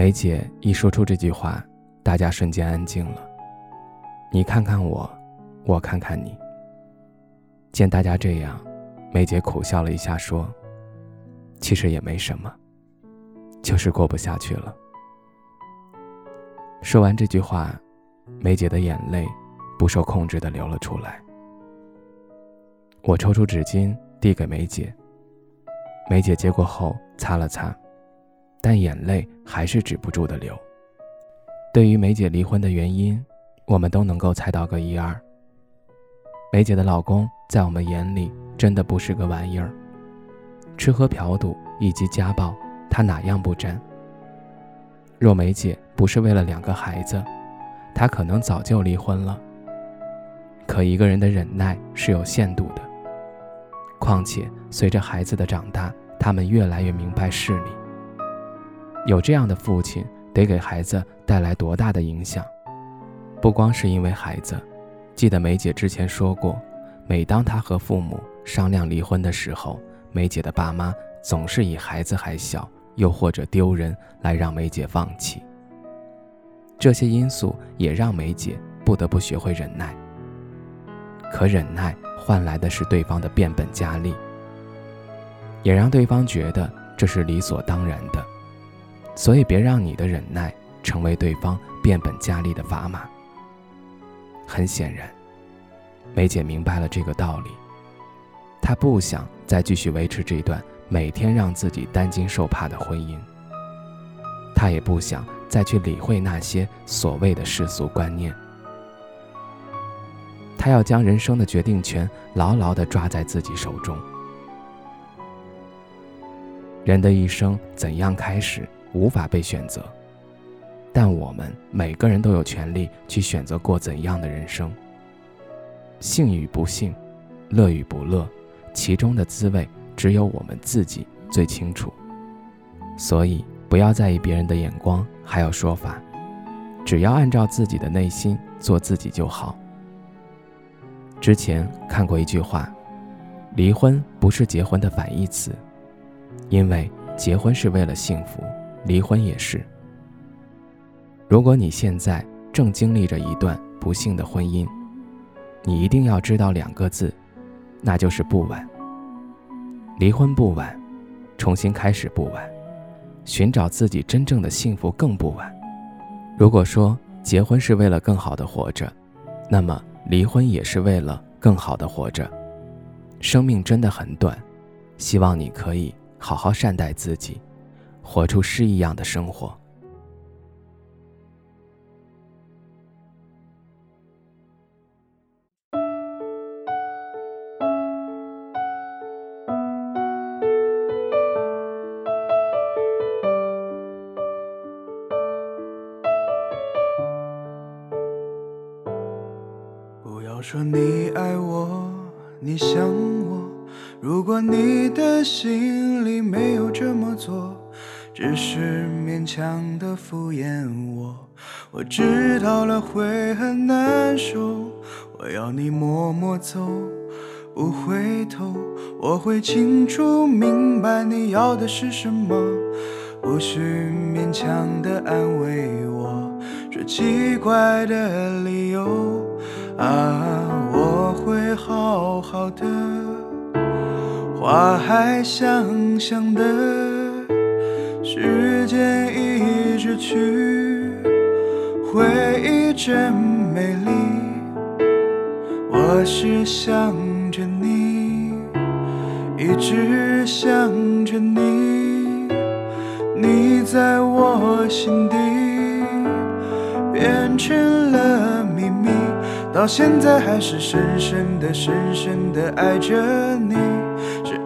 梅姐一说出这句话，大家瞬间安静了。你看看我，我看看你。见大家这样，梅姐苦笑了一下，说：“其实也没什么，就是过不下去了。”说完这句话，梅姐的眼泪不受控制地流了出来。我抽出纸巾递给梅姐。梅姐接过后擦了擦，但眼泪还是止不住的流。对于梅姐离婚的原因，我们都能够猜到个一二。梅姐的老公在我们眼里真的不是个玩意儿，吃喝嫖赌以及家暴，他哪样不沾？若梅姐不是为了两个孩子，她可能早就离婚了。可一个人的忍耐是有限度的。况且，随着孩子的长大，他们越来越明白事理。有这样的父亲，得给孩子带来多大的影响？不光是因为孩子，记得梅姐之前说过，每当她和父母商量离婚的时候，梅姐的爸妈总是以孩子还小，又或者丢人来让梅姐放弃。这些因素也让梅姐不得不学会忍耐。可忍耐。换来的是对方的变本加厉，也让对方觉得这是理所当然的，所以别让你的忍耐成为对方变本加厉的砝码。很显然，梅姐明白了这个道理，她不想再继续维持这段每天让自己担惊受怕的婚姻，她也不想再去理会那些所谓的世俗观念。她要将人生的决定权牢牢地抓在自己手中。人的一生怎样开始，无法被选择，但我们每个人都有权利去选择过怎样的人生。幸与不幸，乐与不乐，其中的滋味只有我们自己最清楚。所以，不要在意别人的眼光，还有说法，只要按照自己的内心做自己就好。之前看过一句话：“离婚不是结婚的反义词，因为结婚是为了幸福，离婚也是。如果你现在正经历着一段不幸的婚姻，你一定要知道两个字，那就是不晚。离婚不晚，重新开始不晚，寻找自己真正的幸福更不晚。如果说结婚是为了更好的活着，那么……”离婚也是为了更好的活着，生命真的很短，希望你可以好好善待自己，活出诗一样的生活。不要说你爱我，你想我。如果你的心里没有这么做，只是勉强的敷衍我，我知道了会很难受。我要你默默走，不回头。我会清楚明白你要的是什么，不需勉强的安慰我，说奇怪的理由。啊，我会好好的，话还香香的，时间一直去，回忆真美丽。我是想着你，一直想着你，你在我心底变成了秘密。到现在还是深深的、深深的爱着你，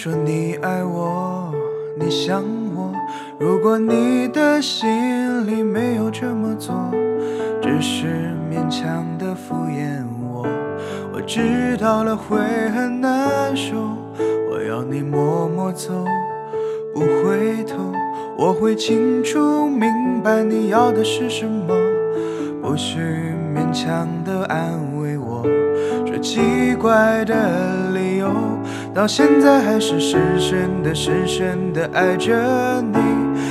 说你爱我，你想我。如果你的心里没有这么做，只是勉强的敷衍我。我知道了会很难受，我要你默默走，不回头。我会清楚明白你要的是什么，不需勉强的安慰我，奇怪的理由。到现在还是深深的、深深的爱着你，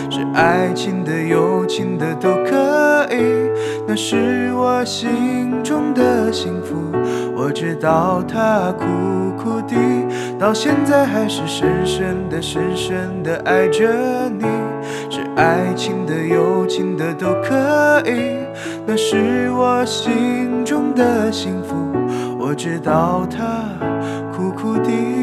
是爱情的、友情的都可以，那是我心中的幸福。我知道他苦苦的，到现在还是深深的、深深的爱着你，是爱情的、友情的都可以，那是我心中的幸福。我知道他苦苦的。